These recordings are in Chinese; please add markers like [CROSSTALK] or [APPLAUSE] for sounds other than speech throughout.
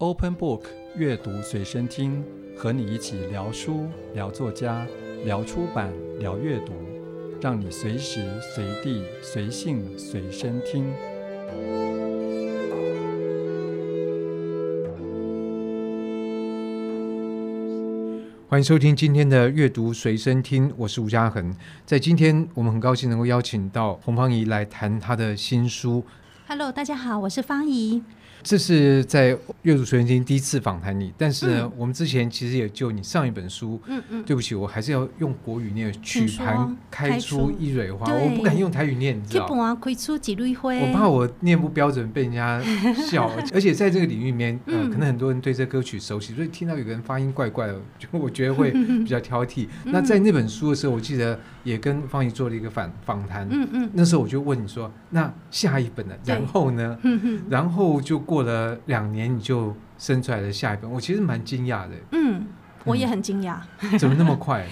Open Book 阅读随身听，和你一起聊书、聊作家、聊出版、聊阅读，让你随时随地、随性随身听。欢迎收听今天的阅读随身听，我是吴家恒。在今天，我们很高兴能够邀请到洪芳怡来谈她的新书。Hello，大家好，我是芳宜。这是在阅读随身听第一次访谈你，但是呢，嗯、我们之前其实也就你上一本书，嗯嗯，对不起，我还是要用国语念，曲盘开出一蕊花，我不敢用台语念，你知道吗？开出几蕊花，我怕我念不标准被人家 [LAUGHS] 笑，[LAUGHS] 而且在这个领域里面，呃，可能很多人对这歌曲熟悉，所以听到有个人发音怪怪的，就我觉得会 [LAUGHS] 比较挑剔。那在那本书的时候，我记得也跟方怡做了一个访访谈，嗯嗯，那时候我就问你说，那下一本呢？然后呢？然后就。过了两年，你就生出来了下一本，我其实蛮惊讶的。嗯，我也很惊讶，嗯、怎么那么快？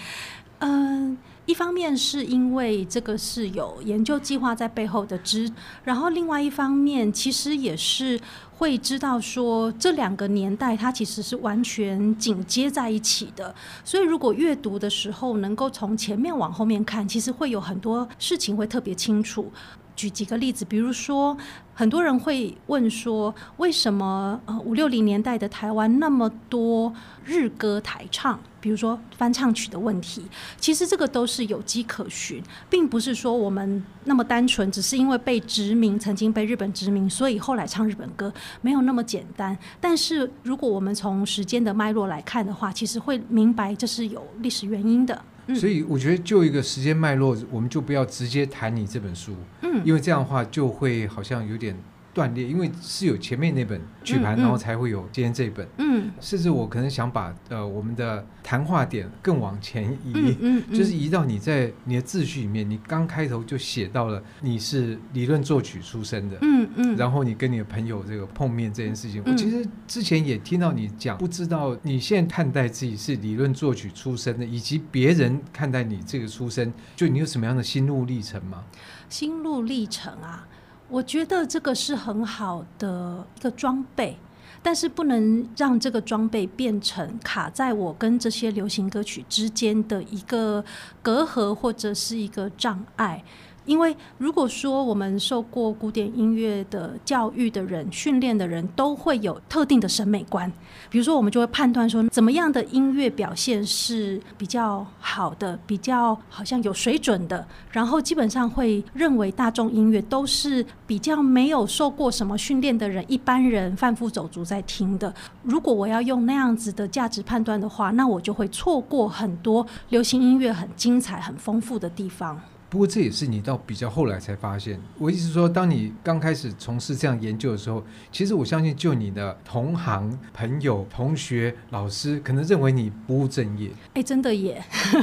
嗯、[LAUGHS] 呃，一方面是因为这个是有研究计划在背后的支，然后另外一方面其实也是会知道说这两个年代它其实是完全紧接在一起的，所以如果阅读的时候能够从前面往后面看，其实会有很多事情会特别清楚。举几个例子，比如说，很多人会问说，为什么呃五六零年代的台湾那么多日歌台唱？比如说翻唱曲的问题，其实这个都是有迹可循，并不是说我们那么单纯，只是因为被殖民，曾经被日本殖民，所以后来唱日本歌，没有那么简单。但是如果我们从时间的脉络来看的话，其实会明白这是有历史原因的。所以我觉得，就一个时间脉络，我们就不要直接谈你这本书，嗯，因为这样的话就会好像有点。断裂，因为是有前面那本曲盘，嗯嗯、然后才会有今天这本。嗯，甚至我可能想把呃我们的谈话点更往前移，嗯嗯嗯、就是移到你在你的自序里面，你刚开头就写到了你是理论作曲出身的。嗯嗯，嗯然后你跟你的朋友这个碰面这件事情，嗯、我其实之前也听到你讲，不知道你现在看待自己是理论作曲出身的，以及别人看待你这个出身，就你有什么样的心路历程吗？心路历程啊。我觉得这个是很好的一个装备，但是不能让这个装备变成卡在我跟这些流行歌曲之间的一个隔阂或者是一个障碍。因为如果说我们受过古典音乐的教育的人、训练的人，都会有特定的审美观。比如说，我们就会判断说，怎么样的音乐表现是比较好的、比较好像有水准的。然后基本上会认为大众音乐都是比较没有受过什么训练的人、一般人贩夫走卒在听的。如果我要用那样子的价值判断的话，那我就会错过很多流行音乐很精彩、很丰富的地方。不过这也是你到比较后来才发现。我意思是说，当你刚开始从事这样研究的时候，其实我相信，就你的同行、朋友、同学、老师，可能认为你不务正业。哎，真的耶！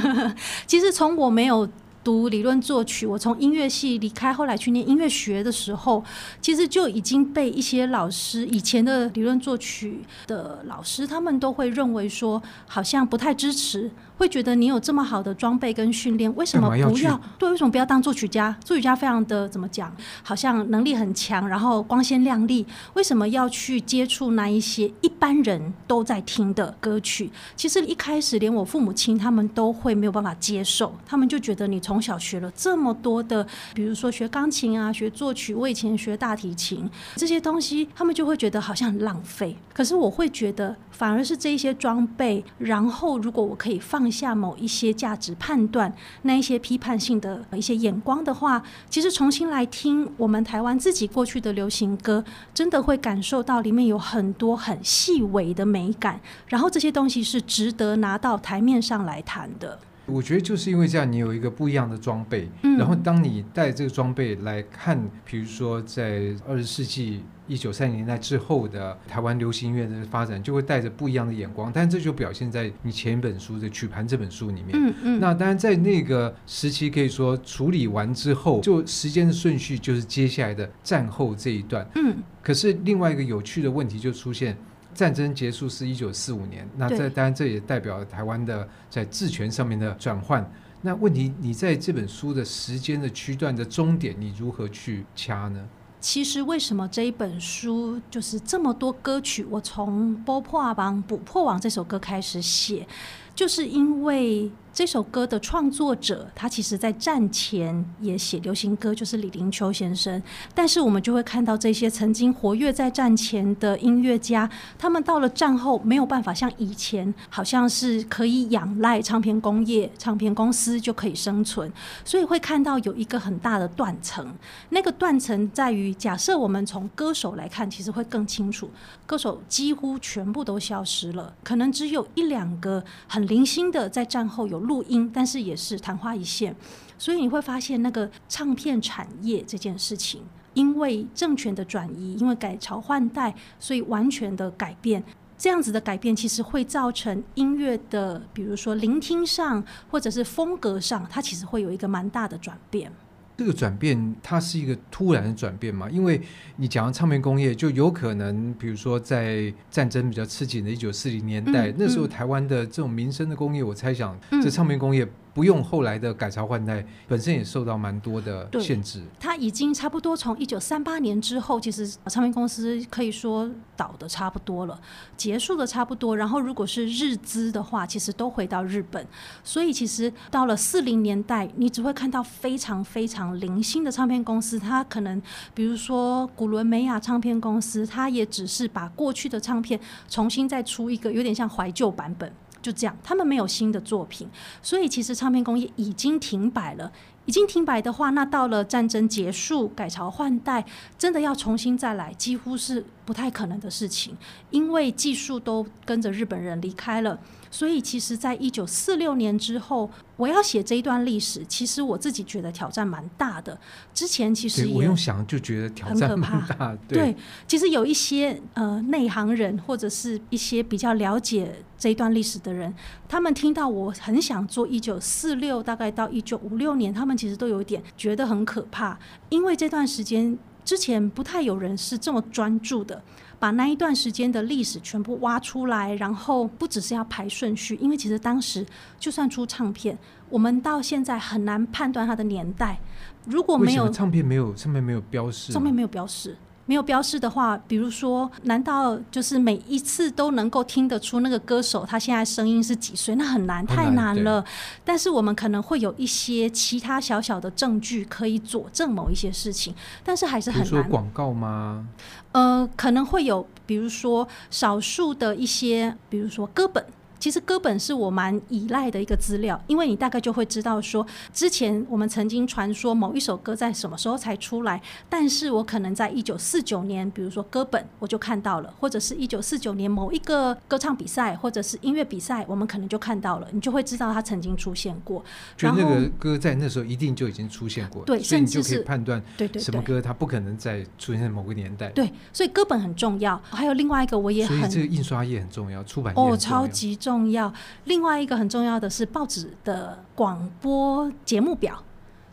[LAUGHS] 其实从我没有。读理论作曲，我从音乐系离开，后来去念音乐学的时候，其实就已经被一些老师，以前的理论作曲的老师，他们都会认为说，好像不太支持，会觉得你有这么好的装备跟训练，为什么不要？要对，为什么不要当作曲家？作曲家非常的怎么讲？好像能力很强，然后光鲜亮丽，为什么要去接触那一些一般人都在听的歌曲？其实一开始连我父母亲他们都会没有办法接受，他们就觉得你从从小学了这么多的，比如说学钢琴啊，学作曲，我以前学大提琴这些东西，他们就会觉得好像很浪费。可是我会觉得，反而是这一些装备，然后如果我可以放放下某一些价值判断，那一些批判性的一些眼光的话，其实重新来听我们台湾自己过去的流行歌，真的会感受到里面有很多很细微的美感，然后这些东西是值得拿到台面上来谈的。我觉得就是因为这样，你有一个不一样的装备，嗯、然后当你带这个装备来看，比如说在二十世纪一九三零年代之后的台湾流行音乐的发展，就会带着不一样的眼光。但这就表现在你前一本书的曲盘这本书里面。嗯嗯。那当然，在那个时期可以说处理完之后，就时间的顺序就是接下来的战后这一段。嗯。可是另外一个有趣的问题就出现。战争结束是一九四五年，那这当然这也代表了台湾的在治权上面的转换。那问题，你在这本书的时间的区段的终点，你如何去掐呢？其实为什么这一本书就是这么多歌曲，我从《波破王》《捕破网》这首歌开始写，就是因为。这首歌的创作者，他其实在战前也写流行歌，就是李林秋先生。但是我们就会看到这些曾经活跃在战前的音乐家，他们到了战后没有办法像以前，好像是可以仰赖唱片工业、唱片公司就可以生存。所以会看到有一个很大的断层。那个断层在于，假设我们从歌手来看，其实会更清楚，歌手几乎全部都消失了，可能只有一两个很零星的在战后有。录音，但是也是昙花一现，所以你会发现那个唱片产业这件事情，因为政权的转移，因为改朝换代，所以完全的改变。这样子的改变，其实会造成音乐的，比如说聆听上，或者是风格上，它其实会有一个蛮大的转变。这个转变，它是一个突然的转变嘛？因为你讲到唱片工业，就有可能，比如说在战争比较吃紧的一九四零年代，嗯、那时候台湾的这种民生的工业，我猜想，这唱片工业。不用后来的改朝换代，本身也受到蛮多的限制。它已经差不多从一九三八年之后，其实唱片公司可以说倒的差不多了，结束的差不多。然后如果是日资的话，其实都回到日本。所以其实到了四零年代，你只会看到非常非常零星的唱片公司，它可能比如说古伦美亚唱片公司，它也只是把过去的唱片重新再出一个有点像怀旧版本。就这样，他们没有新的作品，所以其实唱片工业已经停摆了。已经停摆的话，那到了战争结束、改朝换代，真的要重新再来，几乎是不太可能的事情，因为技术都跟着日本人离开了。所以，其实，在一九四六年之后，我要写这一段历史，其实我自己觉得挑战蛮大的。之前其实也我用想就觉得挑战很可怕。对，对，其实有一些呃内行人或者是一些比较了解这一段历史的人，他们听到我很想做一九四六，大概到一九五六年，他们其实都有一点觉得很可怕，因为这段时间之前不太有人是这么专注的。把那一段时间的历史全部挖出来，然后不只是要排顺序，因为其实当时就算出唱片，我们到现在很难判断它的年代。如果没有唱片，没有上面没有标示，上面没有标示。没有标示的话，比如说，难道就是每一次都能够听得出那个歌手他现在声音是几岁？那很难，太难了。但是我们可能会有一些其他小小的证据可以佐证某一些事情，但是还是很难。比如说广告吗？呃，可能会有，比如说少数的一些，比如说歌本。其实歌本是我蛮依赖的一个资料，因为你大概就会知道说，之前我们曾经传说某一首歌在什么时候才出来，但是我可能在一九四九年，比如说歌本我就看到了，或者是一九四九年某一个歌唱比赛或者是音乐比赛，我们可能就看到了，你就会知道它曾经出现过。就那个歌在那时候一定就已经出现过，对，所以你就可以判断，对对，什么歌它不可能再出现在某个年代。对，所以歌本很重要。还有另外一个我也很，所以这个印刷业很重要，出版业哦，超级重要。重要。另外一个很重要的是报纸的广播节目表，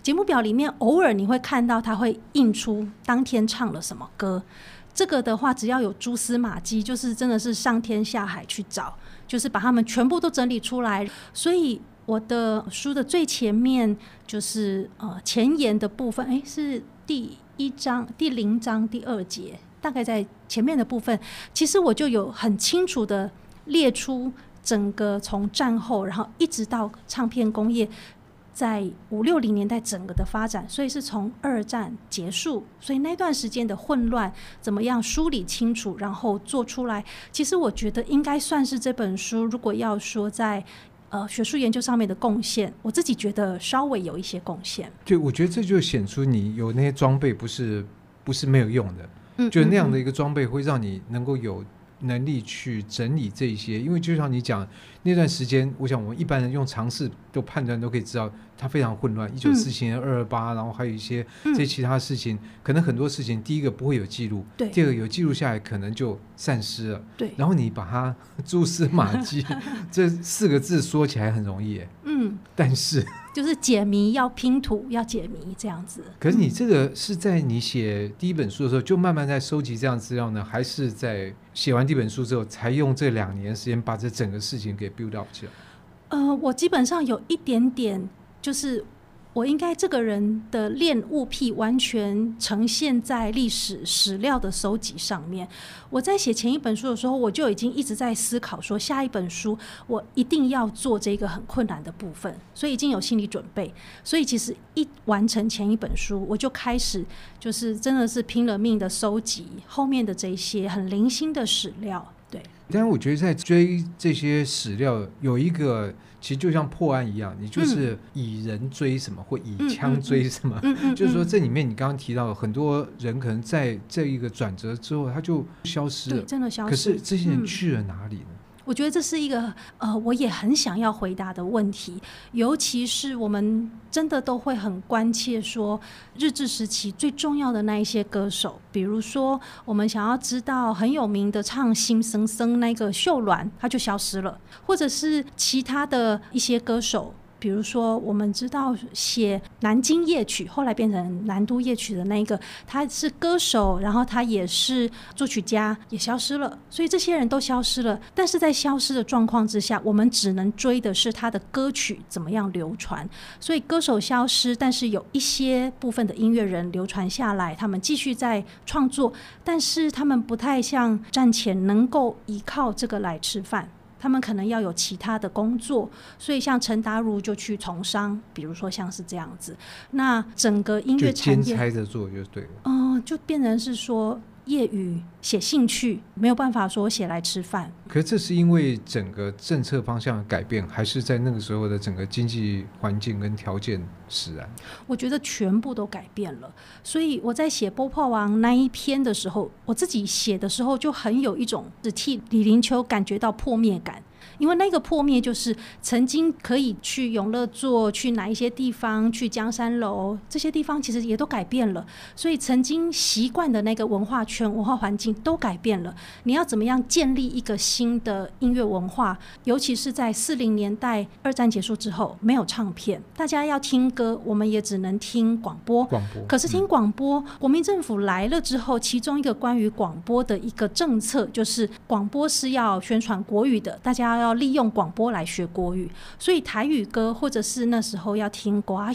节目表里面偶尔你会看到它会印出当天唱了什么歌。这个的话，只要有蛛丝马迹，就是真的是上天下海去找，就是把它们全部都整理出来。所以我的书的最前面就是呃前言的部分，诶，是第一章第零章第二节，大概在前面的部分，其实我就有很清楚的列出。整个从战后，然后一直到唱片工业在五六零年代整个的发展，所以是从二战结束，所以那段时间的混乱怎么样梳理清楚，然后做出来。其实我觉得应该算是这本书，如果要说在呃学术研究上面的贡献，我自己觉得稍微有一些贡献。对，我觉得这就显出你有那些装备不是不是没有用的，嗯，就那样的一个装备会让你能够有。能力去整理这些，因为就像你讲那段时间，我想我们一般人用常识都判断都可以知道。它非常混乱，一九四七年二二八，然后还有一些这些其他事情，嗯，可能很多事情，第一个不会有记录，对，第二个有记录下来，可能就散失了，对。然后你把它 [LAUGHS] 蛛丝马迹这四个字说起来很容易，嗯，[LAUGHS] 但是 [LAUGHS] 就是解谜要拼图要解谜这样子。可是你这个是在你写第一本书的时候就慢慢在收集这样资料呢，还是在写完第一本书之后才用这两年时间把这整个事情给 build up 起来？呃，我基本上有一点点。就是我应该这个人的恋物癖完全呈现在历史史料的搜集上面。我在写前一本书的时候，我就已经一直在思考说，下一本书我一定要做这个很困难的部分，所以已经有心理准备。所以其实一完成前一本书，我就开始就是真的是拼了命的搜集后面的这些很零星的史料。对，但是我觉得在追这些史料有一个。其实就像破案一样，你就是以人追什么，嗯、或以枪追什么，就是说这里面你刚刚提到很多人可能在这一个转折之后他就消失了，真的消失。可是这些人去了哪里呢？我觉得这是一个呃，我也很想要回答的问题，尤其是我们真的都会很关切说，日治时期最重要的那一些歌手，比如说我们想要知道很有名的唱《心僧僧》那个秀鸾，他就消失了，或者是其他的一些歌手。比如说，我们知道写《南京夜曲》，后来变成《南都夜曲》的那一个，他是歌手，然后他也是作曲家，也消失了。所以这些人都消失了。但是在消失的状况之下，我们只能追的是他的歌曲怎么样流传。所以歌手消失，但是有一些部分的音乐人流传下来，他们继续在创作，但是他们不太像战前能够依靠这个来吃饭。他们可能要有其他的工作，所以像陈达如就去从商，比如说像是这样子。那整个音乐产业兼差着做就对了。嗯、呃，就变成是说。业余写兴趣，没有办法说写来吃饭。可是这是因为整个政策方向的改变，还是在那个时候的整个经济环境跟条件使然？我觉得全部都改变了。所以我在写《波破王》那一篇的时候，我自己写的时候就很有一种只替李林秋感觉到破灭感。因为那个破灭，就是曾经可以去永乐座，去哪一些地方，去江山楼这些地方，其实也都改变了。所以曾经习惯的那个文化圈、文化环境都改变了。你要怎么样建立一个新的音乐文化？尤其是在四零年代，二战结束之后，没有唱片，大家要听歌，我们也只能听广播。广播。可是听广播，国民政府来了之后，其中一个关于广播的一个政策，就是广播是要宣传国语的，大家要。要利用广播来学国语，所以台语歌或者是那时候要听瓜，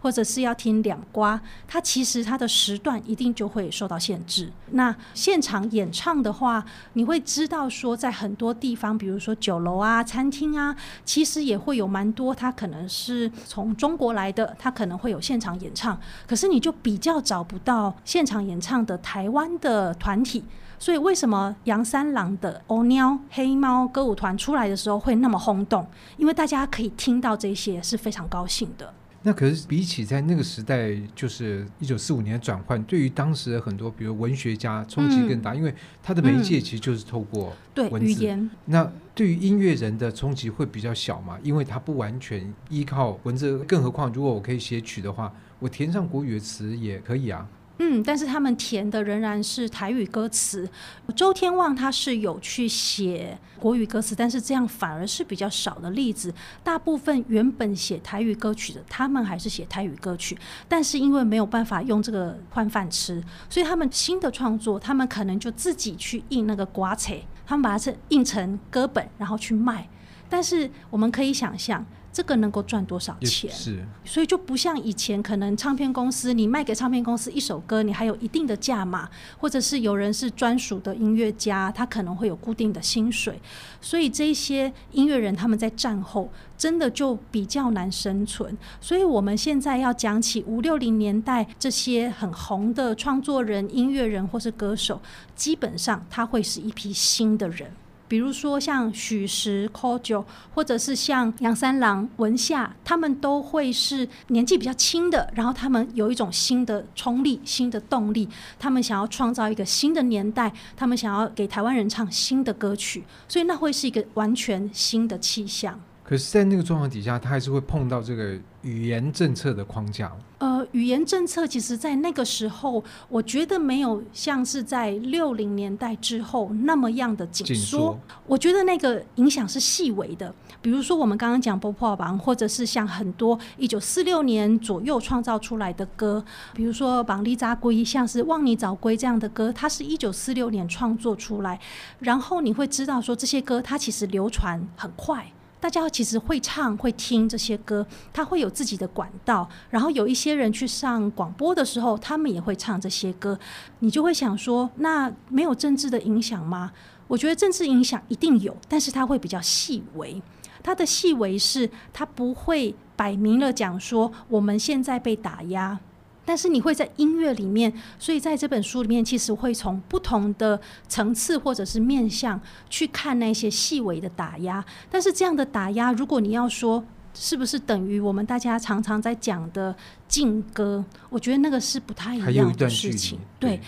或者是要听两瓜，它其实它的时段一定就会受到限制。那现场演唱的话，你会知道说，在很多地方，比如说酒楼啊、餐厅啊，其实也会有蛮多，它可能是从中国来的，它可能会有现场演唱，可是你就比较找不到现场演唱的台湾的团体。所以为什么杨三郎的《欧喵黑猫歌舞团》出来的时候会那么轰动？因为大家可以听到这些是非常高兴的。那可是比起在那个时代，就是一九四五年转换，对于当时的很多比如文学家冲击更大，嗯、因为他的媒介其实就是透过文字。对语言。那对于音乐人的冲击会比较小嘛？因为他不完全依靠文字，更何况如果我可以写曲的话，我填上国语的词也可以啊。嗯，但是他们填的仍然是台语歌词。周天旺他是有去写国语歌词，但是这样反而是比较少的例子。大部分原本写台语歌曲的，他们还是写台语歌曲，但是因为没有办法用这个换饭吃，所以他们新的创作，他们可能就自己去印那个歌册，他们把它印成歌本，然后去卖。但是我们可以想象。这个能够赚多少钱？是，所以就不像以前，可能唱片公司你卖给唱片公司一首歌，你还有一定的价码，或者是有人是专属的音乐家，他可能会有固定的薪水。所以这些音乐人他们在战后真的就比较难生存。所以我们现在要讲起五六零年代这些很红的创作人、音乐人或是歌手，基本上他会是一批新的人。比如说像许时、柯九，或者是像杨三郎、文夏，他们都会是年纪比较轻的，然后他们有一种新的冲力、新的动力，他们想要创造一个新的年代，他们想要给台湾人唱新的歌曲，所以那会是一个完全新的气象。可是，在那个状况底下，他还是会碰到这个语言政策的框架。呃，语言政策其实，在那个时候，我觉得没有像是在六零年代之后那么样的紧缩。我觉得那个影响是细微的。比如说，我们刚刚讲《波破榜》，或者是像很多一九四六年左右创造出来的歌，比如说《绑里扎龟》，像是《望你早归》这样的歌，它是一九四六年创作出来。然后你会知道说，这些歌它其实流传很快。大家其实会唱会听这些歌，他会有自己的管道，然后有一些人去上广播的时候，他们也会唱这些歌，你就会想说，那没有政治的影响吗？我觉得政治影响一定有，但是它会比较细微。它的细微是，它不会摆明了讲说我们现在被打压，但是你会在音乐里面，所以在这本书里面，其实会从不同的层次或者是面向去看那些细微的打压。但是这样的打压，如果你要说是不是等于我们大家常常在讲的禁歌，我觉得那个是不太一样的事情，对。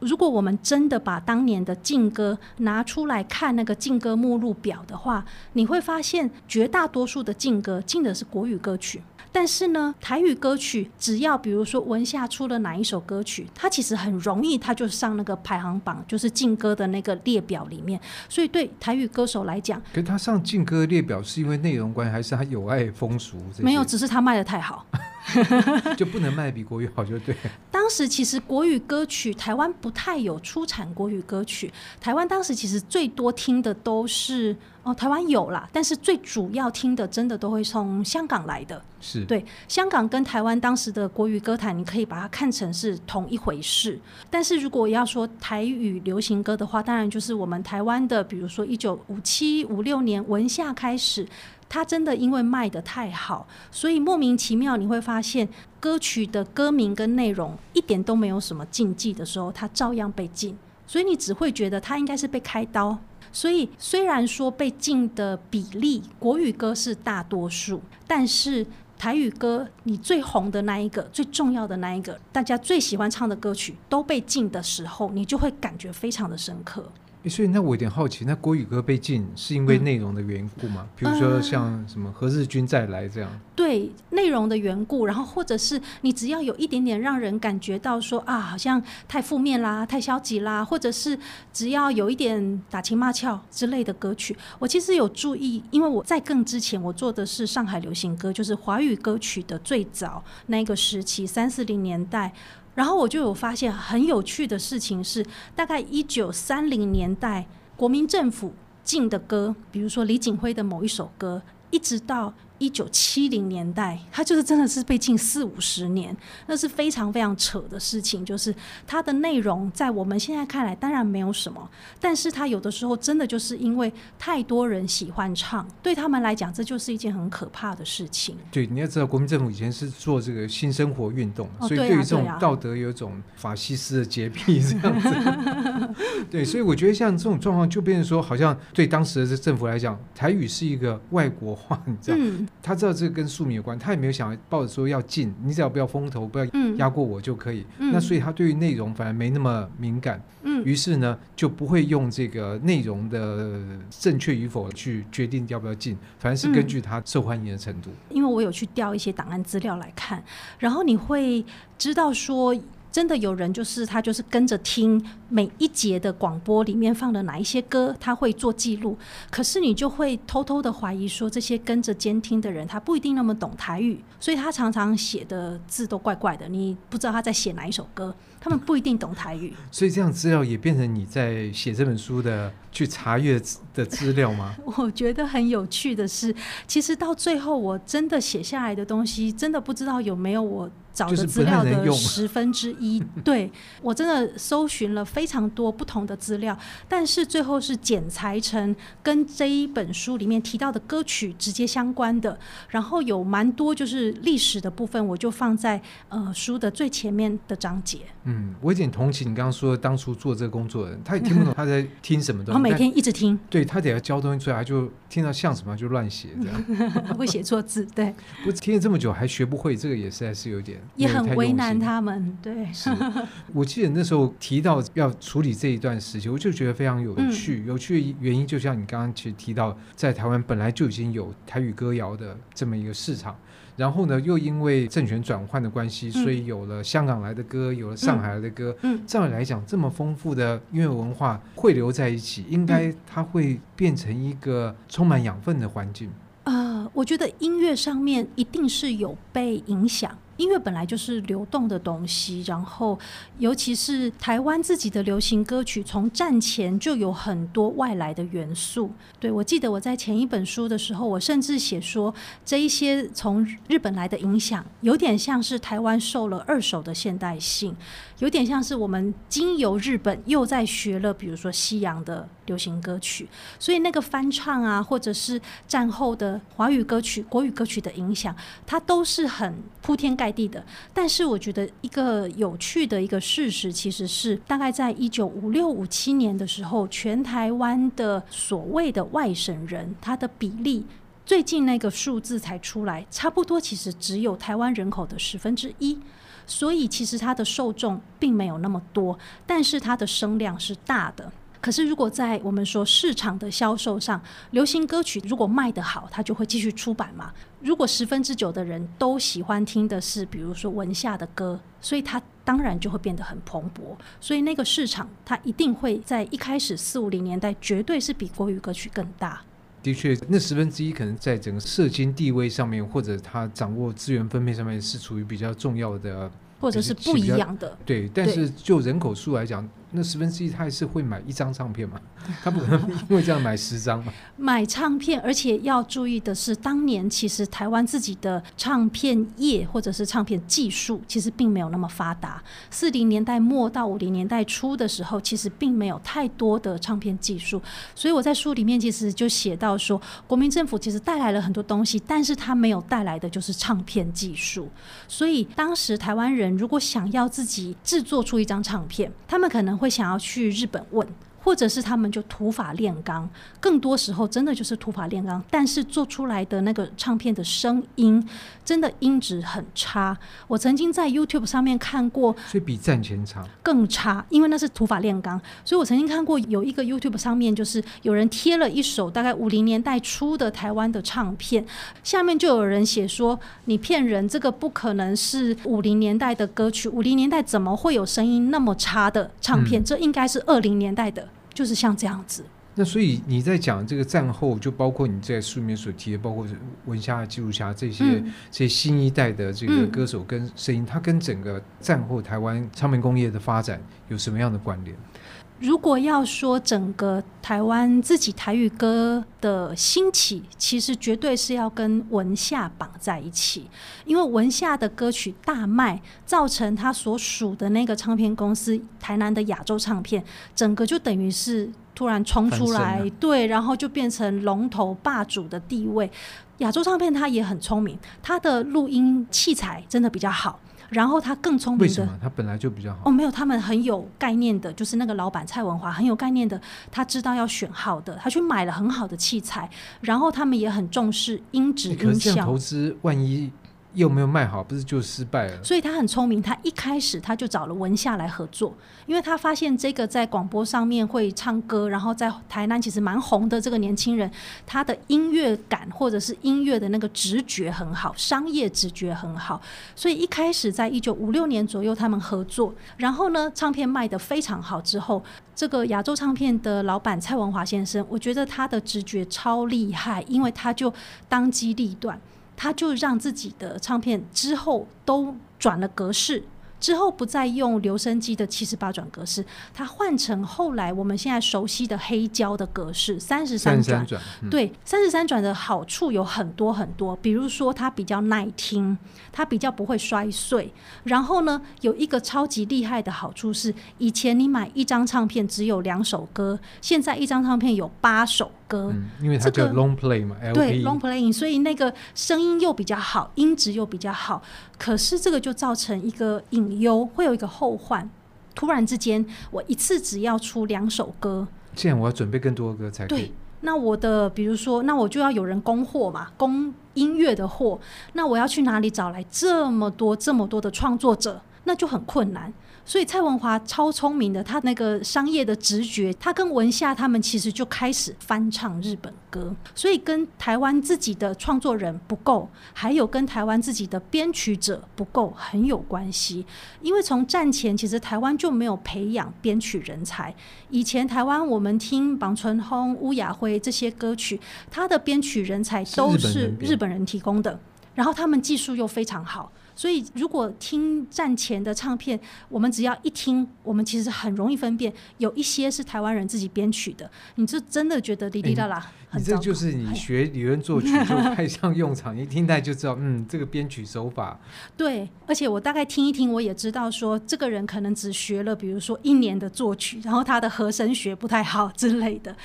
如果我们真的把当年的禁歌拿出来看那个禁歌目录表的话，你会发现绝大多数的禁歌禁的是国语歌曲。但是呢，台语歌曲只要比如说文夏出了哪一首歌曲，它其实很容易，它就上那个排行榜，就是劲歌的那个列表里面。所以对台语歌手来讲，可他上劲歌列表是因为内容关系，还是他有爱风俗？没有，只是他卖的太好，[LAUGHS] 就不能卖比国语好，就对。[LAUGHS] 当时其实国语歌曲台湾不太有出产国语歌曲，台湾当时其实最多听的都是。哦，台湾有啦，但是最主要听的真的都会从香港来的，是对香港跟台湾当时的国语歌坛，你可以把它看成是同一回事。但是如果要说台语流行歌的话，当然就是我们台湾的，比如说一九五七五六年文夏开始，它真的因为卖得太好，所以莫名其妙你会发现歌曲的歌名跟内容一点都没有什么禁忌的时候，它照样被禁，所以你只会觉得它应该是被开刀。所以，虽然说被禁的比例，国语歌是大多数，但是台语歌，你最红的那一个、最重要的那一个，大家最喜欢唱的歌曲都被禁的时候，你就会感觉非常的深刻。所以，那我有点好奇，那国语歌被禁是因为内容的缘故吗？比、嗯、如说像什么“何日君再来”这样？对，内容的缘故，然后或者是你只要有一点点让人感觉到说啊，好像太负面啦、太消极啦，或者是只要有一点打情骂俏之类的歌曲，我其实有注意，因为我在更之前我做的是上海流行歌，就是华语歌曲的最早那个时期，三四零年代。然后我就有发现很有趣的事情是，大概一九三零年代，国民政府禁的歌，比如说李锦辉的某一首歌，一直到。一九七零年代，他就是真的是被禁四五十年，那是非常非常扯的事情。就是它的内容在我们现在看来当然没有什么，但是它有的时候真的就是因为太多人喜欢唱，对他们来讲这就是一件很可怕的事情。对，你要知道，国民政府以前是做这个新生活运动，所以对于这种道德有一种法西斯的洁癖这样子。对，[LAUGHS] 所以我觉得像这种状况，就变成说，好像对当时的政府来讲，台语是一个外国话，你知道。嗯他知道这个跟庶民有关，他也没有想抱着说要进，你只要不要风头，不要压过我就可以。嗯、那所以他对于内容反而没那么敏感。嗯，于是呢就不会用这个内容的正确与否去决定要不要进，反而是根据他受欢迎的程度。因为我有去调一些档案资料来看，然后你会知道说。真的有人就是他就是跟着听每一节的广播里面放的哪一些歌，他会做记录。可是你就会偷偷的怀疑说，这些跟着监听的人他不一定那么懂台语，所以他常常写的字都怪怪的，你不知道他在写哪一首歌。他们不一定懂台语，所以这样资料也变成你在写这本书的去查阅的资料吗？[LAUGHS] 我觉得很有趣的是，其实到最后我真的写下来的东西，真的不知道有没有我。找的资料的十分之一，[LAUGHS] 对，我真的搜寻了非常多不同的资料，但是最后是剪裁成跟这一本书里面提到的歌曲直接相关的，然后有蛮多就是历史的部分，我就放在呃书的最前面的章节。嗯，我有点同情你刚刚说当初做这个工作的人，他也听不懂 [LAUGHS] 他在听什么东西，然后每天一直听，对他得要教东西出来，就听到像什么就乱写这样，[LAUGHS] 会写错字，对。不听了这么久还学不会，这个也实在是有点。也很为难他们，对。是，[LAUGHS] 我记得那时候提到要处理这一段时期，我就觉得非常有趣。嗯、有趣的原因，就像你刚刚其实提到，在台湾本来就已经有台语歌谣的这么一个市场，然后呢，又因为政权转换的关系，所以有了香港来的歌，有了上海来的歌。嗯，照理来讲，这么丰富的音乐文化汇流在一起，应该它会变成一个充满养分的环境。啊、呃，我觉得音乐上面一定是有被影响。音乐本来就是流动的东西，然后尤其是台湾自己的流行歌曲，从战前就有很多外来的元素。对，我记得我在前一本书的时候，我甚至写说，这一些从日本来的影响，有点像是台湾受了二手的现代性，有点像是我们经由日本又在学了，比如说西洋的流行歌曲，所以那个翻唱啊，或者是战后的华语歌曲、国语歌曲的影响，它都是很铺天盖地的，但是我觉得一个有趣的一个事实，其实是大概在一九五六五七年的时候，全台湾的所谓的外省人，他的比例最近那个数字才出来，差不多其实只有台湾人口的十分之一，所以其实它的受众并没有那么多，但是它的声量是大的。可是，如果在我们说市场的销售上，流行歌曲如果卖得好，它就会继续出版嘛。如果十分之九的人都喜欢听的是，比如说文夏的歌，所以它当然就会变得很蓬勃。所以那个市场，它一定会在一开始四五零年代，绝对是比国语歌曲更大。的确，那十分之一可能在整个社经地位上面，或者他掌握资源分配上面，是处于比较重要的，或者是不一样的。对，但是就人口数来讲。那十分之一，他还是会买一张唱片嘛？[LAUGHS] 他不可能因为这样买十张嘛？[LAUGHS] 买唱片，而且要注意的是，当年其实台湾自己的唱片业或者是唱片技术，其实并没有那么发达。四零年代末到五零年代初的时候，其实并没有太多的唱片技术。所以我在书里面其实就写到说，国民政府其实带来了很多东西，但是他没有带来的就是唱片技术。所以当时台湾人如果想要自己制作出一张唱片，他们可能会。会想要去日本问，或者是他们就土法炼钢，更多时候真的就是土法炼钢，但是做出来的那个唱片的声音，真的音质很差。我曾经在 YouTube 上面看过，所以比战前差更差，因为那是土法炼钢。所以我曾经看过有一个 YouTube 上面，就是有人贴了一首大概五零年代初的台湾的唱片，下面就有人写说：“你骗人，这个不可能是五零年代的歌曲，五零年代怎么会有声音那么差的唱片？嗯、这应该是二零年代的。”就是像这样子。那所以你在讲这个战后，就包括你在书里面所提的，包括文夏、纪录侠这些、嗯、这些新一代的这个歌手跟声音，嗯、它跟整个战后台湾唱片工业的发展有什么样的关联？如果要说整个台湾自己台语歌的兴起，其实绝对是要跟文夏绑在一起，因为文夏的歌曲大卖，造成他所属的那个唱片公司台南的亚洲唱片，整个就等于是突然冲出来，对，然后就变成龙头霸主的地位。亚洲唱片他也很聪明，他的录音器材真的比较好。然后他更聪明的，为什么他本来就比较好？哦，没有，他们很有概念的，就是那个老板蔡文华很有概念的，他知道要选好的，他去买了很好的器材，然后他们也很重视音质音效。投资万一。又没有卖好，不是就失败了？所以他很聪明，他一开始他就找了文夏来合作，因为他发现这个在广播上面会唱歌，然后在台南其实蛮红的这个年轻人，他的音乐感或者是音乐的那个直觉很好，商业直觉很好，所以一开始在一九五六年左右他们合作，然后呢，唱片卖得非常好之后，这个亚洲唱片的老板蔡文华先生，我觉得他的直觉超厉害，因为他就当机立断。他就让自己的唱片之后都转了格式。之后不再用留声机的七十八转格式，他换成后来我们现在熟悉的黑胶的格式三十三转。嗯、对，三十三转的好处有很多很多，比如说它比较耐听，它比较不会摔碎。然后呢，有一个超级厉害的好处是，以前你买一张唱片只有两首歌，现在一张唱片有八首歌。嗯，因为它叫 long play 嘛，这个、对 long playing，所以那个声音又比较好，音质又比较好。可是这个就造成一个隐忧，会有一个后患。突然之间，我一次只要出两首歌，这样我要准备更多的歌才。对，那我的比如说，那我就要有人供货嘛，供音乐的货。那我要去哪里找来这么多这么多的创作者？那就很困难。所以蔡文华超聪明的，他那个商业的直觉，他跟文夏他们其实就开始翻唱日本歌，所以跟台湾自己的创作人不够，还有跟台湾自己的编曲者不够很有关系。因为从战前其实台湾就没有培养编曲人才，以前台湾我们听绑存轰、乌雅辉这些歌曲，他的编曲人才都是日本人提供的，然后他们技术又非常好。所以如果听战前的唱片，我们只要一听，我们其实很容易分辨，有一些是台湾人自己编曲的，你就真的觉得滴滴啦啦。欸你这就是你学理论作曲就派上用场，一听他就知道，嗯，这个编曲手法。[LAUGHS] 对，而且我大概听一听，我也知道说，这个人可能只学了，比如说一年的作曲，然后他的和声学不太好之类的。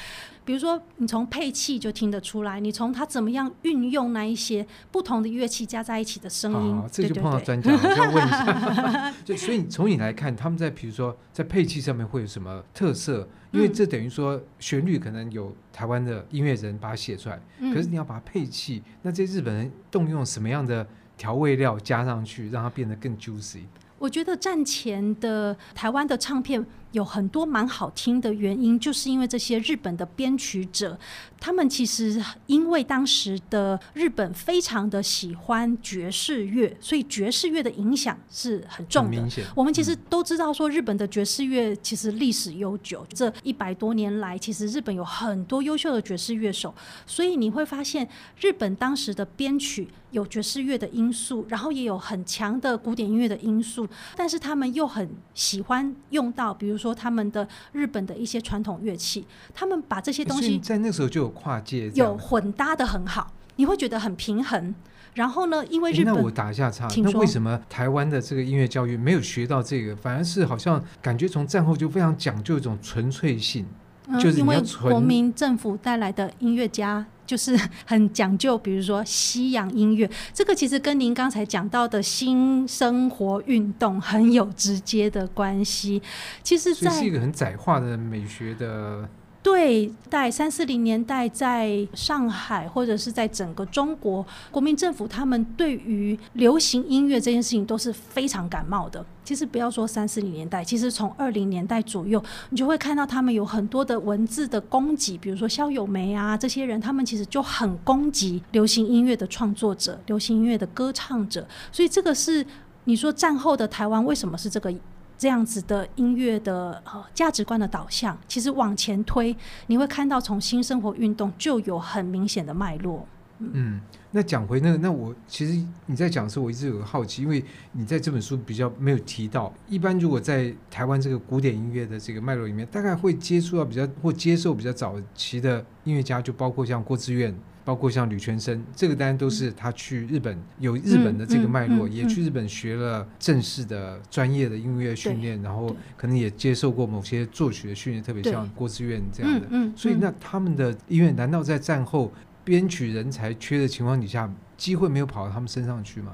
比如说，你从配器就听得出来，你从他怎么样运用那一些不同的乐器加在一起的声音。好，这就碰到专家，我 [LAUGHS] 就要问一下。[LAUGHS] 就所以从你来看，他们在比如说在配器上面会有什么特色？因为这等于说旋律可能有台湾的音乐人把它写出来，嗯、可是你要把它配器，那这日本人动用什么样的调味料加上去，让它变得更 juicy？我觉得战前的台湾的唱片。有很多蛮好听的原因，就是因为这些日本的编曲者，他们其实因为当时的日本非常的喜欢爵士乐，所以爵士乐的影响是很重的。我们其实都知道，说日本的爵士乐其实历史悠久，这一百多年来，其实日本有很多优秀的爵士乐手，所以你会发现日本当时的编曲有爵士乐的因素，然后也有很强的古典音乐的因素，但是他们又很喜欢用到，比如。说他们的日本的一些传统乐器，他们把这些东西在那时候就有跨界，有混搭的很好，你会觉得很平衡。然后呢，因为日本，那我打一下岔，那为什么台湾的这个音乐教育没有学到这个，反而是好像感觉从战后就非常讲究一种纯粹性，嗯、就是因为国民政府带来的音乐家。就是 [LAUGHS] 很讲究，比如说西洋音乐，这个其实跟您刚才讲到的新生活运动很有直接的关系。其实，在是一个很窄化的美学的。对，在三四零年代，在上海或者是在整个中国，国民政府他们对于流行音乐这件事情都是非常感冒的。其实不要说三四零年代，其实从二零年代左右，你就会看到他们有很多的文字的攻击，比如说萧友梅啊这些人，他们其实就很攻击流行音乐的创作者、流行音乐的歌唱者。所以这个是你说战后的台湾为什么是这个？这样子的音乐的呃价值观的导向，其实往前推，你会看到从新生活运动就有很明显的脉络。嗯，那讲回那个，那我其实你在讲的时候，我一直有个好奇，因为你在这本书比较没有提到，一般如果在台湾这个古典音乐的这个脉络里面，大概会接触到比较或接受比较早期的音乐家，就包括像郭志远。包括像吕全生，这个当然都是他去日本有日本的这个脉络，也去日本学了正式的专业的音乐训练，然后可能也接受过某些作曲的训练，特别像郭志远这样的。所以那他们的音乐难道在战后编曲人才缺的情况底下，机会没有跑到他们身上去吗？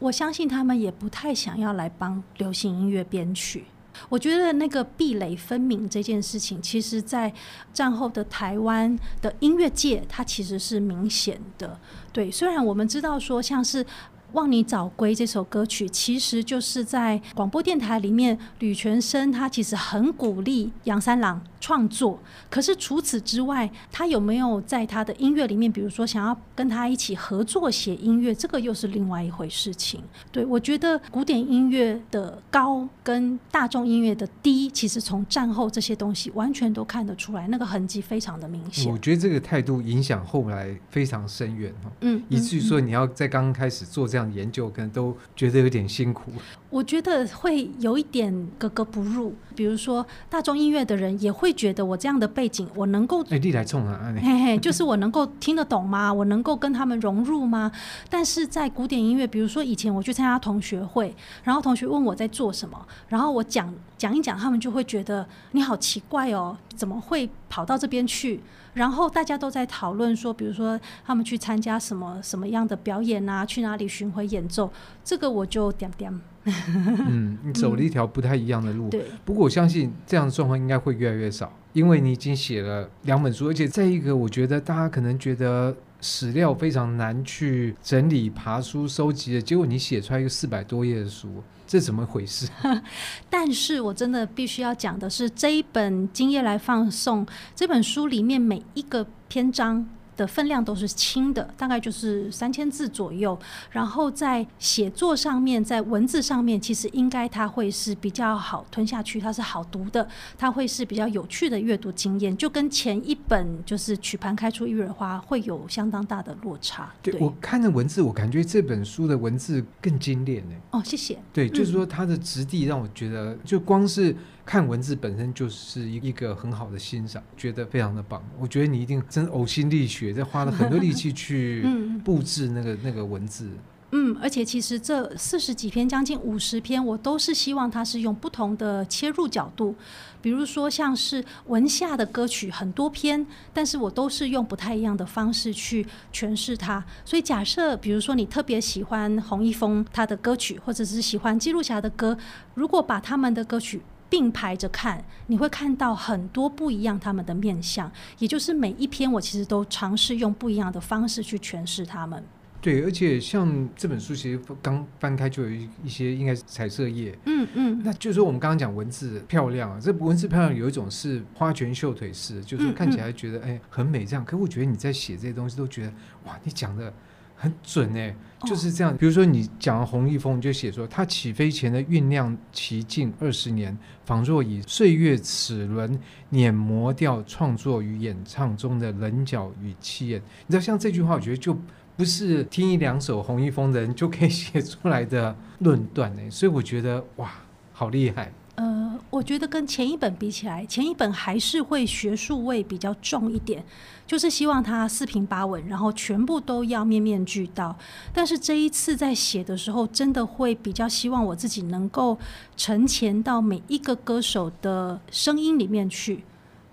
我相信他们也不太想要来帮流行音乐编曲。我觉得那个壁垒分明这件事情，其实，在战后的台湾的音乐界，它其实是明显的。对，虽然我们知道说，像是。《望你早归》这首歌曲，其实就是在广播电台里面，吕泉生他其实很鼓励杨三郎创作。可是除此之外，他有没有在他的音乐里面，比如说想要跟他一起合作写音乐，这个又是另外一回事情。对，我觉得古典音乐的高跟大众音乐的低，其实从战后这些东西完全都看得出来，那个痕迹非常的明显。我觉得这个态度影响后来非常深远哈，嗯，以至于说你要在刚刚开始做这样。研究可能都觉得有点辛苦，我觉得会有一点格格不入。比如说大众音乐的人也会觉得我这样的背景，我能够哎，你来冲啊！嘿嘿，就是我能够听得懂吗？[LAUGHS] 我能够跟他们融入吗？但是在古典音乐，比如说以前我去参加同学会，然后同学问我在做什么，然后我讲讲一讲，他们就会觉得你好奇怪哦，怎么会跑到这边去？然后大家都在讨论说，比如说他们去参加什么什么样的表演啊，去哪里巡回演奏，这个我就点点。嗯，你 [LAUGHS] 走了一条不太一样的路。嗯、对。不过我相信这样的状况应该会越来越少，因为你已经写了两本书，而且这一个，我觉得大家可能觉得史料非常难去整理、爬书、收集的，结果你写出来一个四百多页的书。这怎么回事？[LAUGHS] 但是我真的必须要讲的是，这一本《今夜来放送》这本书里面每一个篇章的分量都是轻的，大概就是三千字左右。然后在写作上面，在文字上面，其实应该它会是比较好吞下去，它是好读的，它会是比较有趣的阅读经验，就跟前一本就是曲盘开出一蕊花会有相当大的落差。对，对我看的文字，我感觉这本书的文字更精炼呢。哦，谢谢。对，就是说它的质地让我觉得，就光是。看文字本身就是一一个很好的欣赏，觉得非常的棒。我觉得你一定真呕心沥血，在花了很多力气去布置那个那个文字。嗯，而且其实这四十几篇，将近五十篇，我都是希望它是用不同的切入角度，比如说像是文夏的歌曲很多篇，但是我都是用不太一样的方式去诠释它。所以假设比如说你特别喜欢洪一峰他的歌曲，或者是喜欢记录侠的歌，如果把他们的歌曲并排着看，你会看到很多不一样他们的面相，也就是每一篇我其实都尝试用不一样的方式去诠释他们。对，而且像这本书其实刚翻开就有一一些应该是彩色页，嗯嗯，那就是说我们刚刚讲文字漂亮啊，这文字漂亮有一种是花拳绣腿式，就是看起来觉得哎很美这样，可我觉得你在写这些东西都觉得哇，你讲的。很准哎、欸，就是这样。比如说你讲洪一峰，你就写说他起飞前的酝酿期近二十年，仿若以岁月齿轮碾磨掉创作与演唱中的棱角与气焰。你知道，像这句话，我觉得就不是听一两首洪一峰的人就可以写出来的论断哎，所以我觉得哇，好厉害。呃，我觉得跟前一本比起来，前一本还是会学术味比较重一点，就是希望它四平八稳，然后全部都要面面俱到。但是这一次在写的时候，真的会比较希望我自己能够沉潜到每一个歌手的声音里面去，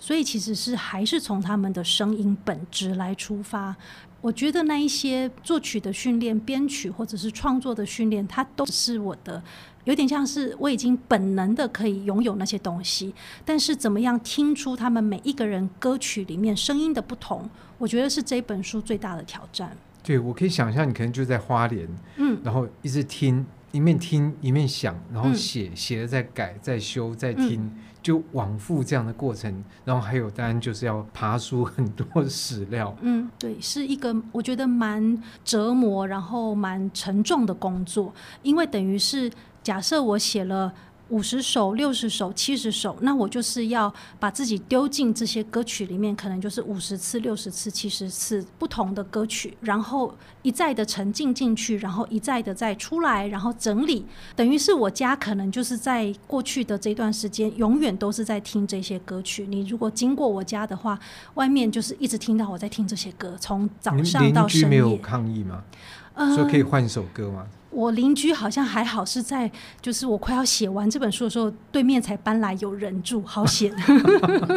所以其实是还是从他们的声音本质来出发。我觉得那一些作曲的训练、编曲或者是创作的训练，它都是我的。有点像是我已经本能的可以拥有那些东西，但是怎么样听出他们每一个人歌曲里面声音的不同，我觉得是这本书最大的挑战。对，我可以想象你可能就在花莲，嗯，然后一直听，一面听一面想，然后写写了再改再修再听，嗯、就往复这样的过程。然后还有当然就是要爬出很多史料，[LAUGHS] 嗯，对，是一个我觉得蛮折磨，然后蛮沉重的工作，因为等于是。假设我写了五十首、六十首、七十首，那我就是要把自己丢进这些歌曲里面，可能就是五十次、六十次、七十次不同的歌曲，然后一再的沉浸进去，然后一再的再出来，然后整理，等于是我家可能就是在过去的这段时间，永远都是在听这些歌曲。你如果经过我家的话，外面就是一直听到我在听这些歌，从早上到深夜。邻居没有抗议吗？呃，说可以换一首歌吗？我邻居好像还好，是在就是我快要写完这本书的时候，对面才搬来有人住，好险。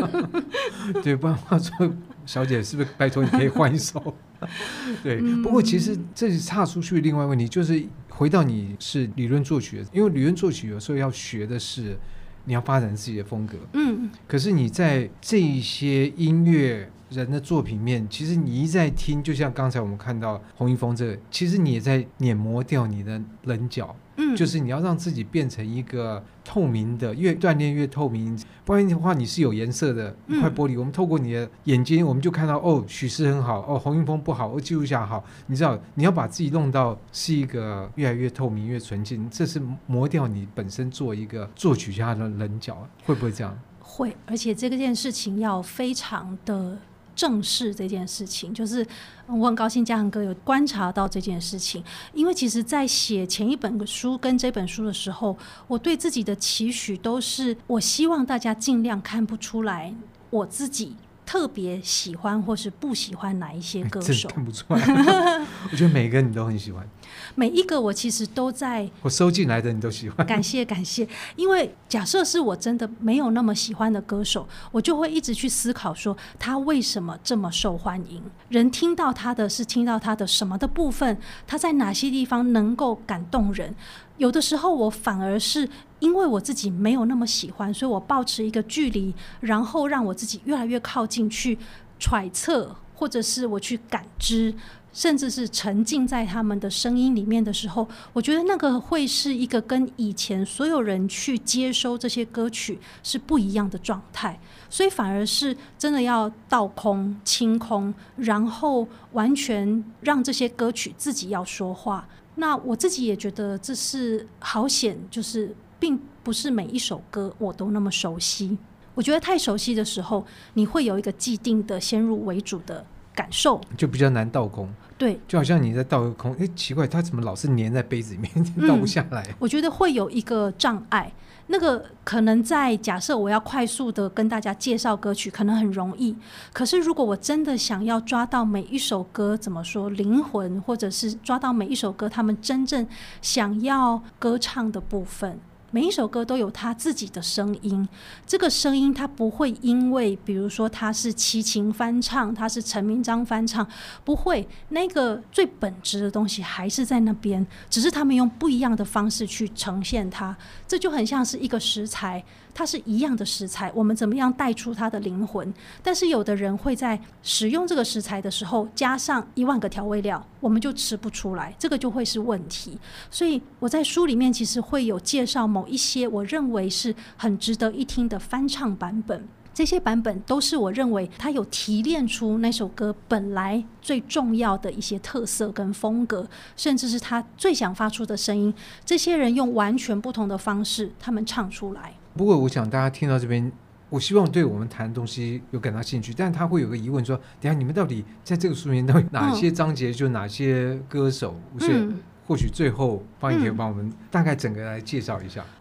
[LAUGHS] 对，不然话说，小姐是不是拜托你可以换一首？[LAUGHS] 对，不过其实这是岔出去另外问题，就是回到你是理论作曲的，因为理论作曲有时候要学的是你要发展自己的风格。嗯，可是你在这一些音乐。人的作品面，其实你一在听，就像刚才我们看到洪一峰这个，其实你也在碾磨掉你的棱角，嗯，就是你要让自己变成一个透明的，越锻炼越透明。不然的话，你是有颜色的一块玻璃，嗯，我们透过你的眼睛，我们就看到哦，许诗很好，哦，洪云峰不好，哦，记录下好。你知道，你要把自己弄到是一个越来越透明、越纯净，这是磨掉你本身做一个作曲家的棱角，会不会这样？会，而且这个件事情要非常的。正视这件事情，就是我很高兴嘉恒哥有观察到这件事情，因为其实，在写前一本书跟这本书的时候，我对自己的期许都是，我希望大家尽量看不出来我自己。特别喜欢或是不喜欢哪一些歌手？看不出来。[LAUGHS] 我觉得每个你都很喜欢。每一个我其实都在。我收进来的你都喜欢。感谢感谢，因为假设是我真的没有那么喜欢的歌手，我就会一直去思考说他为什么这么受欢迎？人听到他的是听到他的什么的部分？他在哪些地方能够感动人？有的时候我反而是因为我自己没有那么喜欢，所以我保持一个距离，然后让我自己越来越靠近去揣测。或者是我去感知。甚至是沉浸在他们的声音里面的时候，我觉得那个会是一个跟以前所有人去接收这些歌曲是不一样的状态，所以反而是真的要倒空、清空，然后完全让这些歌曲自己要说话。那我自己也觉得这是好险，就是并不是每一首歌我都那么熟悉。我觉得太熟悉的时候，你会有一个既定的先入为主的感受，就比较难倒空。对，就好像你在倒个空，哎，奇怪，它怎么老是粘在杯子里面，[LAUGHS] 倒不下来？嗯，我觉得会有一个障碍，那个可能在假设我要快速的跟大家介绍歌曲，可能很容易。可是如果我真的想要抓到每一首歌，怎么说灵魂，或者是抓到每一首歌他们真正想要歌唱的部分。每一首歌都有他自己的声音，这个声音他不会因为，比如说他是齐秦翻唱，他是陈明章翻唱，不会，那个最本质的东西还是在那边，只是他们用不一样的方式去呈现它，这就很像是一个食材。它是一样的食材，我们怎么样带出它的灵魂？但是有的人会在使用这个食材的时候加上一万个调味料，我们就吃不出来，这个就会是问题。所以我在书里面其实会有介绍某一些我认为是很值得一听的翻唱版本，这些版本都是我认为它有提炼出那首歌本来最重要的一些特色跟风格，甚至是他最想发出的声音。这些人用完全不同的方式，他们唱出来。不过，我想大家听到这边，我希望对我们谈的东西有感到兴趣。但他会有个疑问说：等下你们到底在这个书里面，到底 [LAUGHS] 哪些章节就哪些歌手？所以或许最后方毅可以帮我们大概整个来介绍一下。嗯。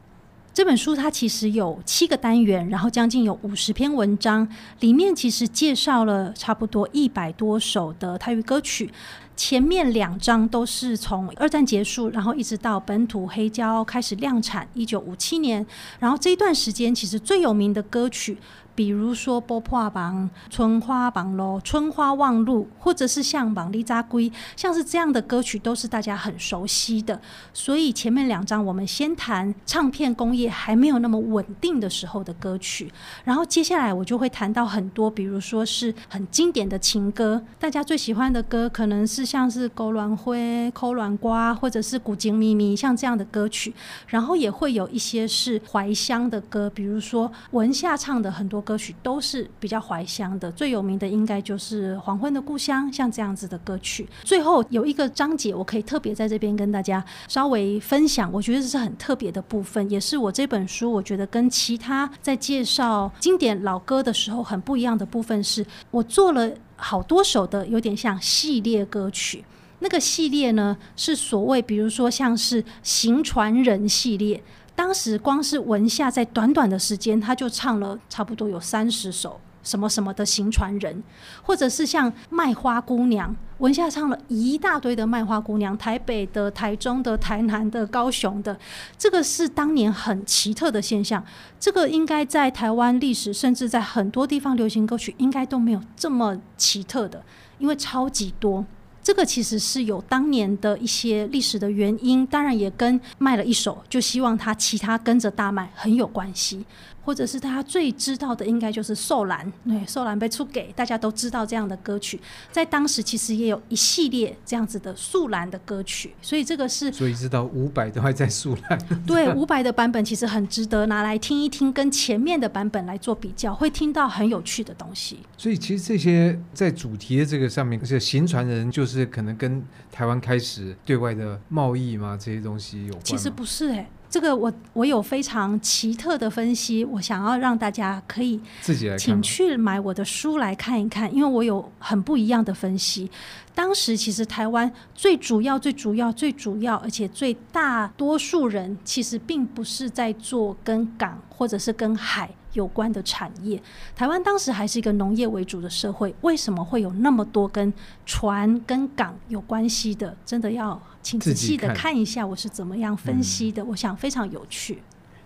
这本书它其实有七个单元，然后将近有五十篇文章，里面其实介绍了差不多一百多首的泰语歌曲。前面两张都是从二战结束，然后一直到本土黑胶开始量产，一九五七年，然后这一段时间其实最有名的歌曲。比如说《波破榜》《春花榜咯》《春花望路》，或者是像《榜里扎龟》，像是这样的歌曲都是大家很熟悉的。所以前面两章我们先谈唱片工业还没有那么稳定的时候的歌曲，然后接下来我就会谈到很多，比如说是很经典的情歌，大家最喜欢的歌可能是像是《勾卵灰》《抠卵瓜》，或者是《古井咪咪》像这样的歌曲，然后也会有一些是怀乡的歌，比如说文夏唱的很多。歌曲都是比较怀乡的，最有名的应该就是《黄昏的故乡》，像这样子的歌曲。最后有一个章节，我可以特别在这边跟大家稍微分享，我觉得这是很特别的部分，也是我这本书我觉得跟其他在介绍经典老歌的时候很不一样的部分是，我做了好多首的有点像系列歌曲。那个系列呢，是所谓比如说像是行传人系列。当时光是文夏在短短的时间，他就唱了差不多有三十首什么什么的行传人，或者是像卖花姑娘，文夏唱了一大堆的卖花姑娘，台北的、台中的、台南的、高雄的，这个是当年很奇特的现象。这个应该在台湾历史，甚至在很多地方流行歌曲，应该都没有这么奇特的，因为超级多。这个其实是有当年的一些历史的原因，当然也跟卖了一手，就希望他其他跟着大卖很有关系。或者是大家最知道的，应该就是《素兰》。对，《素兰》被出给大家都知道这样的歌曲，在当时其实也有一系列这样子的《素兰》的歌曲，所以这个是所以知道伍佰都还在《素兰》。[LAUGHS] 对，伍佰的版本其实很值得拿来听一听，跟前面的版本来做比较，会听到很有趣的东西。所以其实这些在主题的这个上面，而且行传人就是可能跟台湾开始对外的贸易嘛，这些东西有关。其实不是哎、欸。这个我我有非常奇特的分析，我想要让大家可以自己来，请去买我的书来看一看，因为我有很不一样的分析。当时其实台湾最主要、最主要、最主要，而且最大多数人其实并不是在做跟港或者是跟海有关的产业。台湾当时还是一个农业为主的社会，为什么会有那么多跟船跟港有关系的？真的要。请仔细的看一下我是怎么样分析的，我想非常有趣。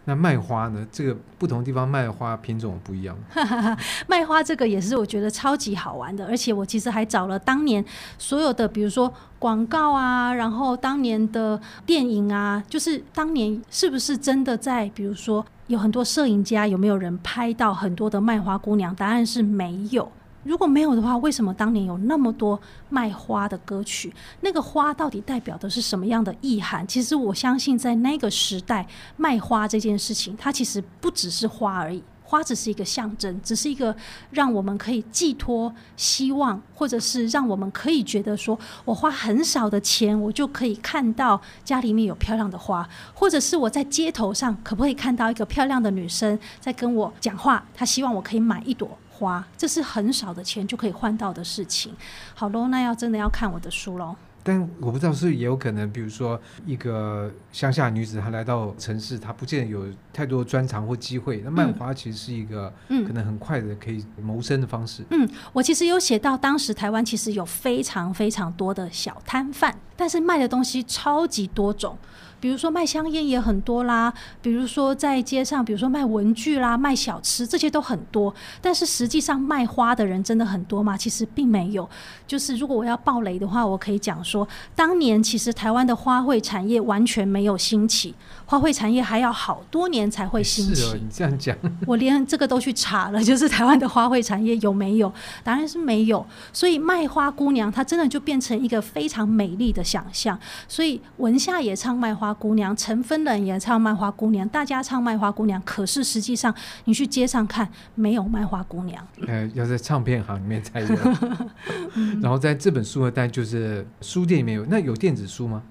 那卖花呢？这个不同地方卖花品种不一样。[LAUGHS] 卖花这个也是我觉得超级好玩的，而且我其实还找了当年所有的，比如说广告啊，然后当年的电影啊，就是当年是不是真的在，比如说有很多摄影家，有没有人拍到很多的卖花姑娘？答案是没有。如果没有的话，为什么当年有那么多卖花的歌曲？那个花到底代表的是什么样的意涵？其实我相信，在那个时代，卖花这件事情，它其实不只是花而已。花只是一个象征，只是一个让我们可以寄托希望，或者是让我们可以觉得说，我花很少的钱，我就可以看到家里面有漂亮的花，或者是我在街头上可不可以看到一个漂亮的女生在跟我讲话，她希望我可以买一朵花，这是很少的钱就可以换到的事情。好喽，那要真的要看我的书喽。但我不知道是也有可能，比如说一个乡下女子，她来到城市，她不见有太多专长或机会。那卖花其实是一个可能很快的可以谋生的方式。嗯，我其实有写到，当时台湾其实有非常非常多的小摊贩，但是卖的东西超级多种。比如说卖香烟也很多啦，比如说在街上，比如说卖文具啦、卖小吃，这些都很多。但是实际上卖花的人真的很多吗？其实并没有。就是如果我要爆雷的话，我可以讲说，当年其实台湾的花卉产业完全没有兴起，花卉产业还要好多年才会兴起。是哦，你这样讲，[LAUGHS] 我连这个都去查了，[LAUGHS] 就是台湾的花卉产业有没有？当然是没有。所以卖花姑娘她真的就变成一个非常美丽的想象。所以文夏也唱卖花。姑娘，陈芬仁也唱卖花姑娘，大家唱卖花姑娘，可是实际上你去街上看，没有卖花姑娘。呃，要在唱片行里面才有。[LAUGHS] 然后在这本书的，但就是书店里面有，那有电子书吗？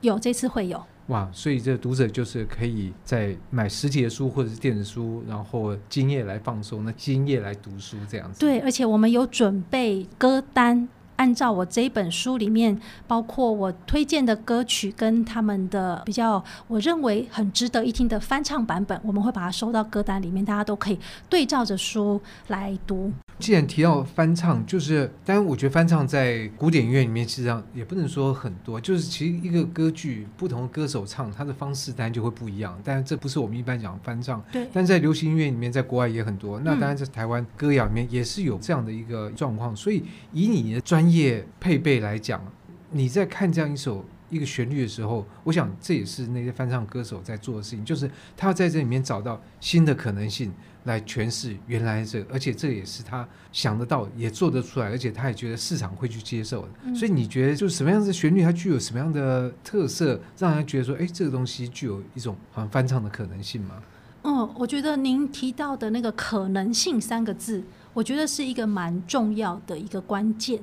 有，这次会有。哇，所以这读者就是可以在买实体的书或者是电子书，然后今夜来放松，那今夜来读书这样子。对，而且我们有准备歌单。按照我这一本书里面，包括我推荐的歌曲跟他们的比较，我认为很值得一听的翻唱版本，我们会把它收到歌单里面，大家都可以对照着书来读。既然提到翻唱，就是当然，我觉得翻唱在古典音乐里面，实际上也不能说很多。就是其实一个歌剧，不同的歌手唱，他的方式当然就会不一样。但是这不是我们一般讲翻唱。对。但在流行音乐里面，在国外也很多。那当然在台湾歌谣里面也是有这样的一个状况。所以以你的专业配备来讲，你在看这样一首一个旋律的时候，我想这也是那些翻唱歌手在做的事情，就是他要在这里面找到新的可能性。来诠释原来这个，而且这也是他想得到，也做得出来，而且他也觉得市场会去接受的。嗯、所以你觉得，就是什么样的旋律，它具有什么样的特色，让人觉得说，哎，这个东西具有一种好像翻唱的可能性吗？嗯，我觉得您提到的那个“可能性”三个字，我觉得是一个蛮重要的一个关键。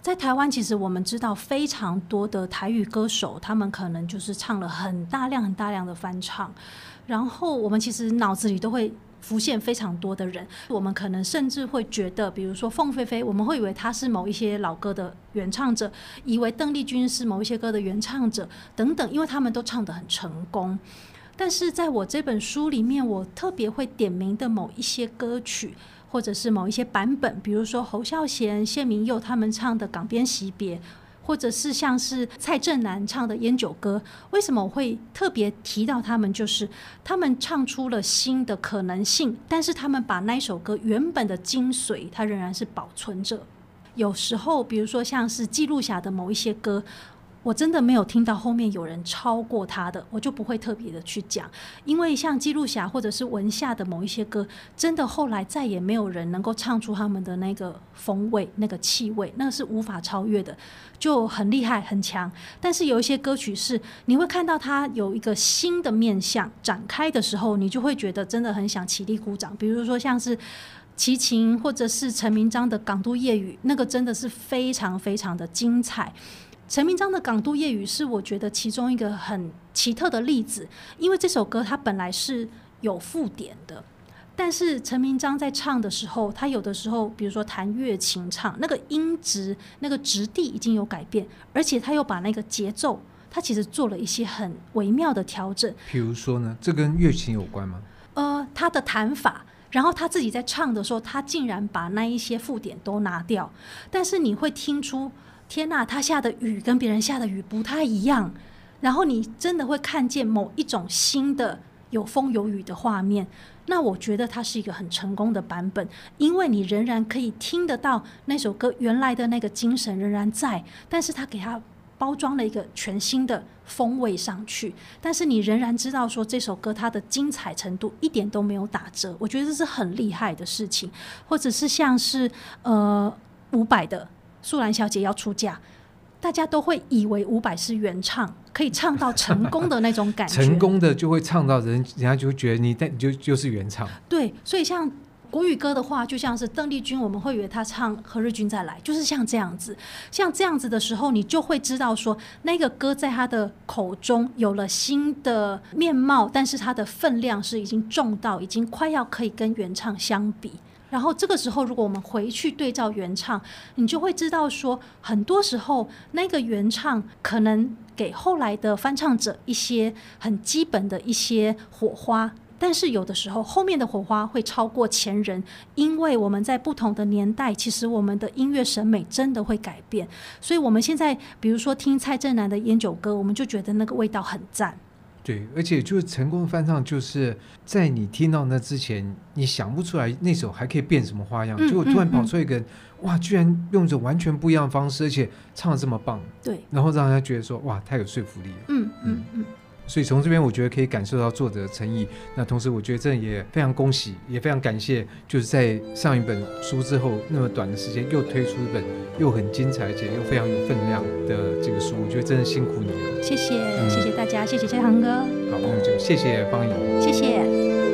在台湾，其实我们知道非常多的台语歌手，他们可能就是唱了很大量、很大量的翻唱，然后我们其实脑子里都会。浮现非常多的人，我们可能甚至会觉得，比如说凤飞飞，我们会以为他是某一些老歌的原唱者，以为邓丽君是某一些歌的原唱者等等，因为他们都唱得很成功。但是在我这本书里面，我特别会点名的某一些歌曲，或者是某一些版本，比如说侯孝贤、谢明佑他们唱的《港边惜别》。或者是像是蔡振南唱的《烟酒歌》，为什么我会特别提到他们？就是他们唱出了新的可能性，但是他们把那首歌原本的精髓，它仍然是保存着。有时候，比如说像是记录下的某一些歌。我真的没有听到后面有人超过他的，我就不会特别的去讲，因为像记录侠或者是文夏的某一些歌，真的后来再也没有人能够唱出他们的那个风味、那个气味，那是无法超越的，就很厉害、很强。但是有一些歌曲是你会看到它有一个新的面向展开的时候，你就会觉得真的很想起立鼓掌。比如说像是齐秦或者是陈明章的《港都夜雨》，那个真的是非常非常的精彩。陈明章的《港都夜雨》是我觉得其中一个很奇特的例子，因为这首歌它本来是有附点的，但是陈明章在唱的时候，他有的时候，比如说弹乐琴唱，那个音值、那个质地已经有改变，而且他又把那个节奏，他其实做了一些很微妙的调整。比如说呢，这跟乐琴有关吗？呃，他的弹法，然后他自己在唱的时候，他竟然把那一些附点都拿掉，但是你会听出。天呐，他下的雨跟别人下的雨不太一样，然后你真的会看见某一种新的有风有雨的画面。那我觉得它是一个很成功的版本，因为你仍然可以听得到那首歌原来的那个精神仍然在，但是他给他包装了一个全新的风味上去，但是你仍然知道说这首歌它的精彩程度一点都没有打折，我觉得这是很厉害的事情。或者是像是呃伍佰的《素兰小姐要出嫁》，大家都会以为伍佰是原唱，可以唱到成功的那种感觉，成功的就会唱到人，人家就会觉得你但你就就是原唱。[LAUGHS] 对，所以像。国语歌的话，就像是邓丽君，我们会以为她唱《何日君再来》，就是像这样子，像这样子的时候，你就会知道说，那个歌在她的口中有了新的面貌，但是它的分量是已经重到已经快要可以跟原唱相比。然后这个时候，如果我们回去对照原唱，你就会知道说，很多时候那个原唱可能给后来的翻唱者一些很基本的一些火花。但是有的时候，后面的火花会超过前人，因为我们在不同的年代，其实我们的音乐审美真的会改变。所以，我们现在比如说听蔡振南的《烟酒歌》，我们就觉得那个味道很赞。对，而且就是成功的翻唱，就是在你听到那之前，你想不出来那首还可以变什么花样，结果突然跑出一个人，哇，居然用着完全不一样的方式，而且唱得这么棒。对，然后让人家觉得说，哇，太有说服力了。嗯嗯嗯。嗯所以从这边我觉得可以感受到作者的诚意。那同时我觉得这也非常恭喜，也非常感谢，就是在上一本书之后那么短的时间又推出一本又很精彩而且又非常有分量的这个书，我觉得真的辛苦你了。谢谢，嗯、谢谢大家，谢谢谢航哥。好，那就谢谢方颖，谢谢。